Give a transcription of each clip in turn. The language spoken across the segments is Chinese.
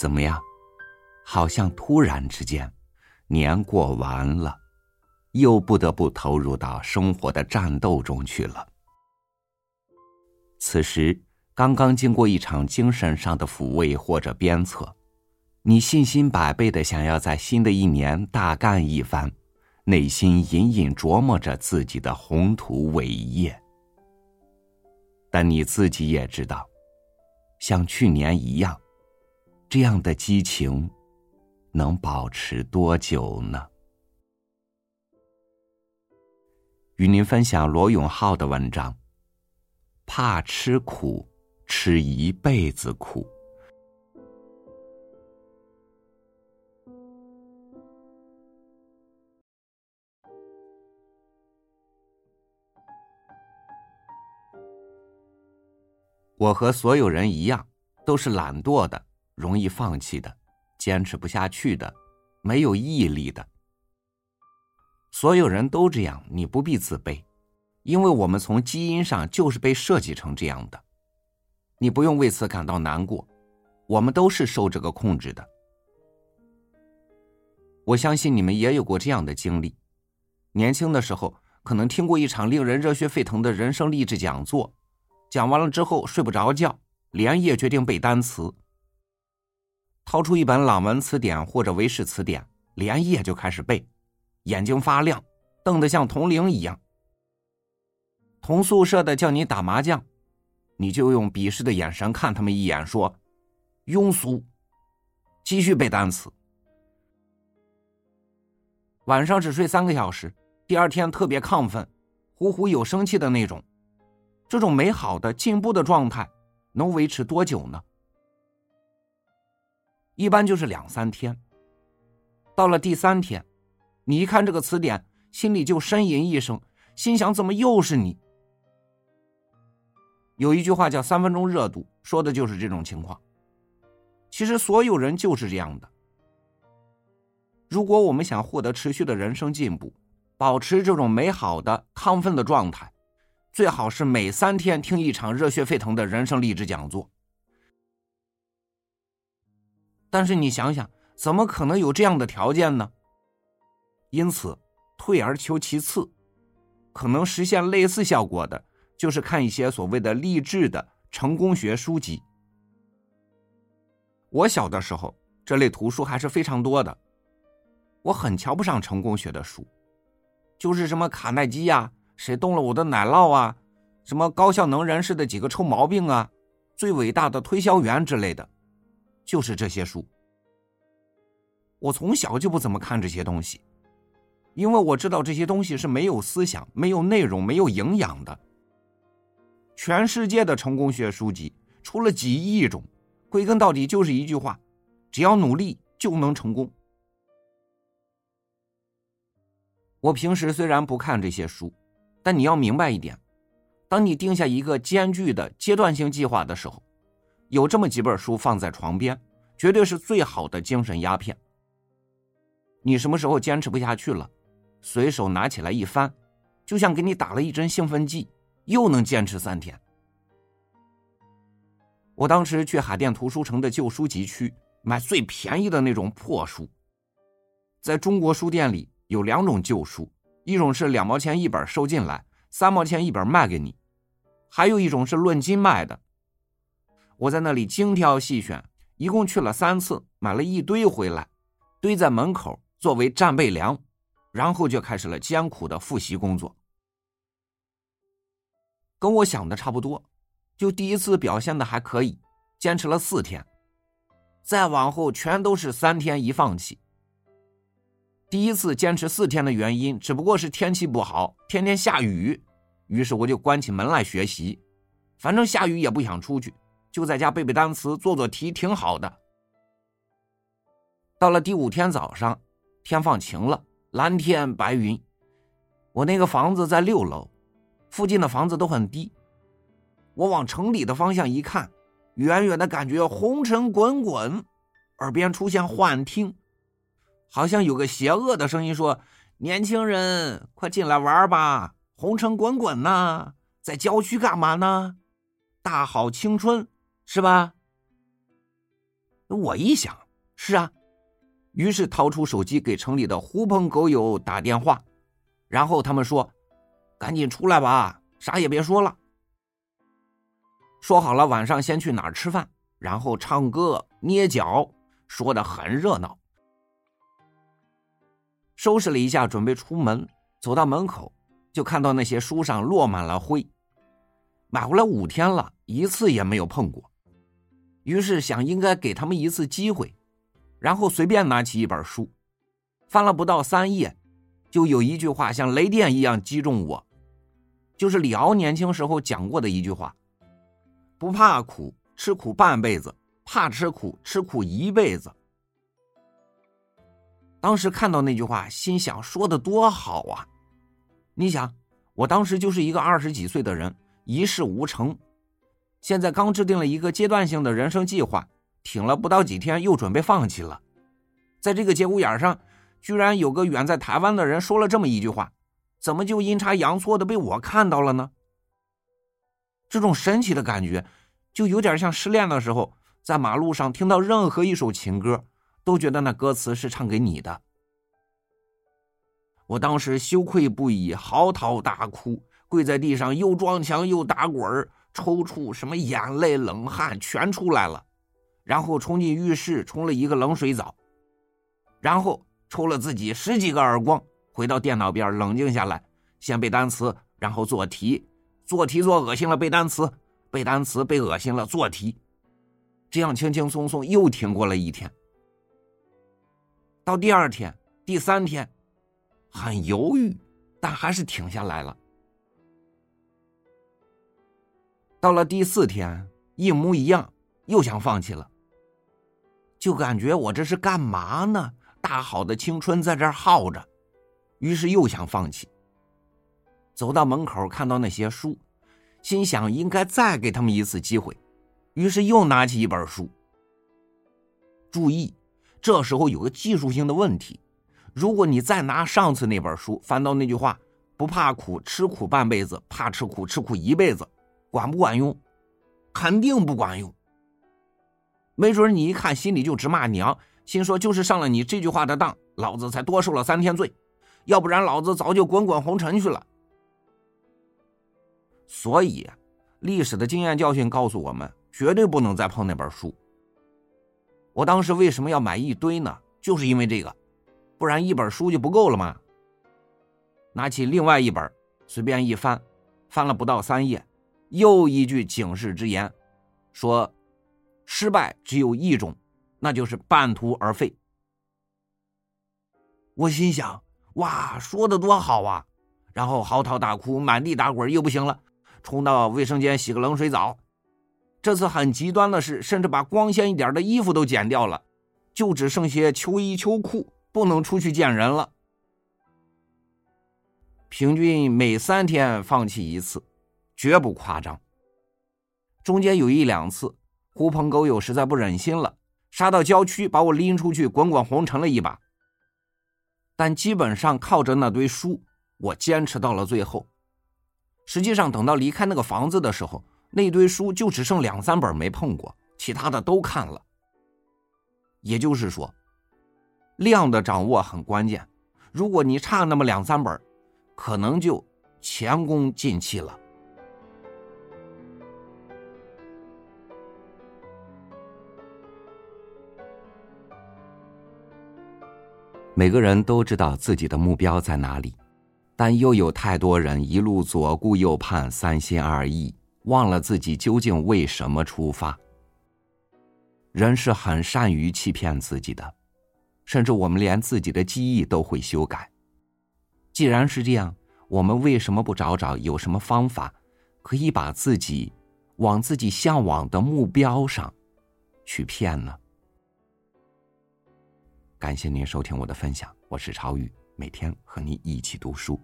怎么样？好像突然之间，年过完了，又不得不投入到生活的战斗中去了。此时刚刚经过一场精神上的抚慰或者鞭策，你信心百倍的想要在新的一年大干一番，内心隐隐琢磨着自己的宏图伟业。但你自己也知道，像去年一样。这样的激情能保持多久呢？与您分享罗永浩的文章：怕吃苦，吃一辈子苦。我和所有人一样，都是懒惰的。容易放弃的，坚持不下去的，没有毅力的，所有人都这样，你不必自卑，因为我们从基因上就是被设计成这样的，你不用为此感到难过，我们都是受这个控制的。我相信你们也有过这样的经历，年轻的时候可能听过一场令人热血沸腾的人生励志讲座，讲完了之后睡不着觉，连夜决定背单词。掏出一本朗文词典或者韦氏词典，连夜就开始背，眼睛发亮，瞪得像铜铃一样。同宿舍的叫你打麻将，你就用鄙视的眼神看他们一眼，说：“庸俗。”继续背单词。晚上只睡三个小时，第二天特别亢奋，呼呼有生气的那种。这种美好的进步的状态，能维持多久呢？一般就是两三天。到了第三天，你一看这个词典，心里就呻吟一声，心想：怎么又是你？有一句话叫“三分钟热度”，说的就是这种情况。其实所有人就是这样的。如果我们想获得持续的人生进步，保持这种美好的亢奋的状态，最好是每三天听一场热血沸腾的人生励志讲座。但是你想想，怎么可能有这样的条件呢？因此，退而求其次，可能实现类似效果的，就是看一些所谓的励志的成功学书籍。我小的时候，这类图书还是非常多的。我很瞧不上成功学的书，就是什么卡耐基呀，谁动了我的奶酪啊，什么高效能人士的几个臭毛病啊，最伟大的推销员之类的。就是这些书，我从小就不怎么看这些东西，因为我知道这些东西是没有思想、没有内容、没有营养的。全世界的成功学书籍出了几亿种，归根到底就是一句话：只要努力就能成功。我平时虽然不看这些书，但你要明白一点，当你定下一个艰巨的阶段性计划的时候。有这么几本书放在床边，绝对是最好的精神鸦片。你什么时候坚持不下去了，随手拿起来一翻，就像给你打了一针兴奋剂，又能坚持三天。我当时去海淀图书城的旧书集区买最便宜的那种破书。在中国书店里有两种旧书，一种是两毛钱一本收进来，三毛钱一本卖给你；还有一种是论斤卖的。我在那里精挑细选，一共去了三次，买了一堆回来，堆在门口作为战备粮，然后就开始了艰苦的复习工作。跟我想的差不多，就第一次表现的还可以，坚持了四天，再往后全都是三天一放弃。第一次坚持四天的原因只不过是天气不好，天天下雨，于是我就关起门来学习，反正下雨也不想出去。就在家背背单词、做做题，挺好的。到了第五天早上，天放晴了，蓝天白云。我那个房子在六楼，附近的房子都很低。我往城里的方向一看，远远的感觉红尘滚滚，耳边出现幻听，好像有个邪恶的声音说：“年轻人，快进来玩吧！红尘滚滚呐，在郊区干嘛呢？大好青春。”是吧？我一想，是啊，于是掏出手机给城里的狐朋狗友打电话，然后他们说：“赶紧出来吧，啥也别说了。”说好了晚上先去哪儿吃饭，然后唱歌、捏脚，说的很热闹。收拾了一下，准备出门，走到门口，就看到那些书上落满了灰。买回来五天了，一次也没有碰过。于是想应该给他们一次机会，然后随便拿起一本书，翻了不到三页，就有一句话像雷电一样击中我，就是李敖年轻时候讲过的一句话：“不怕苦，吃苦半辈子；怕吃苦，吃苦一辈子。”当时看到那句话，心想说的多好啊！你想，我当时就是一个二十几岁的人，一事无成，现在刚制定了一个阶段性的人生计划，挺了不到几天又准备放弃了。在这个节骨眼上，居然有个远在台湾的人说了这么一句话，怎么就阴差阳错的被我看到了呢？这种神奇的感觉，就有点像失恋的时候，在马路上听到任何一首情歌。都觉得那歌词是唱给你的，我当时羞愧不已，嚎啕大哭，跪在地上又撞墙又打滚抽搐，什么眼泪冷汗全出来了，然后冲进浴室冲了一个冷水澡，然后抽了自己十几个耳光，回到电脑边冷静下来，先背单词，然后做题，做题做恶心了背单词，背单词背恶心了做题，这样轻轻松松又挺过了一天。到第二天、第三天，很犹豫，但还是停下来了。到了第四天，一模一样，又想放弃了。就感觉我这是干嘛呢？大好的青春在这耗着，于是又想放弃。走到门口，看到那些书，心想应该再给他们一次机会，于是又拿起一本书。注意。这时候有个技术性的问题，如果你再拿上次那本书翻到那句话“不怕苦，吃苦半辈子；怕吃苦，吃苦一辈子”，管不管用？肯定不管用。没准你一看心里就直骂娘，心说就是上了你这句话的当，老子才多受了三天罪，要不然老子早就滚滚红尘去了。所以，历史的经验教训告诉我们，绝对不能再碰那本书。我当时为什么要买一堆呢？就是因为这个，不然一本书就不够了吗？拿起另外一本，随便一翻，翻了不到三页，又一句警示之言，说：“失败只有一种，那就是半途而废。”我心想：“哇，说的多好啊！”然后嚎啕大哭，满地打滚，又不行了，冲到卫生间洗个冷水澡。这次很极端的是，甚至把光鲜一点的衣服都剪掉了，就只剩些秋衣秋裤，不能出去见人了。平均每三天放弃一次，绝不夸张。中间有一两次，狐朋狗友实在不忍心了，杀到郊区把我拎出去滚滚红尘了一把。但基本上靠着那堆书，我坚持到了最后。实际上，等到离开那个房子的时候。那堆书就只剩两三本没碰过，其他的都看了。也就是说，量的掌握很关键。如果你差那么两三本，可能就前功尽弃了。每个人都知道自己的目标在哪里，但又有太多人一路左顾右盼，三心二意。忘了自己究竟为什么出发。人是很善于欺骗自己的，甚至我们连自己的记忆都会修改。既然是这样，我们为什么不找找有什么方法，可以把自己往自己向往的目标上去骗呢？感谢您收听我的分享，我是朝宇，每天和你一起读书，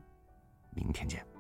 明天见。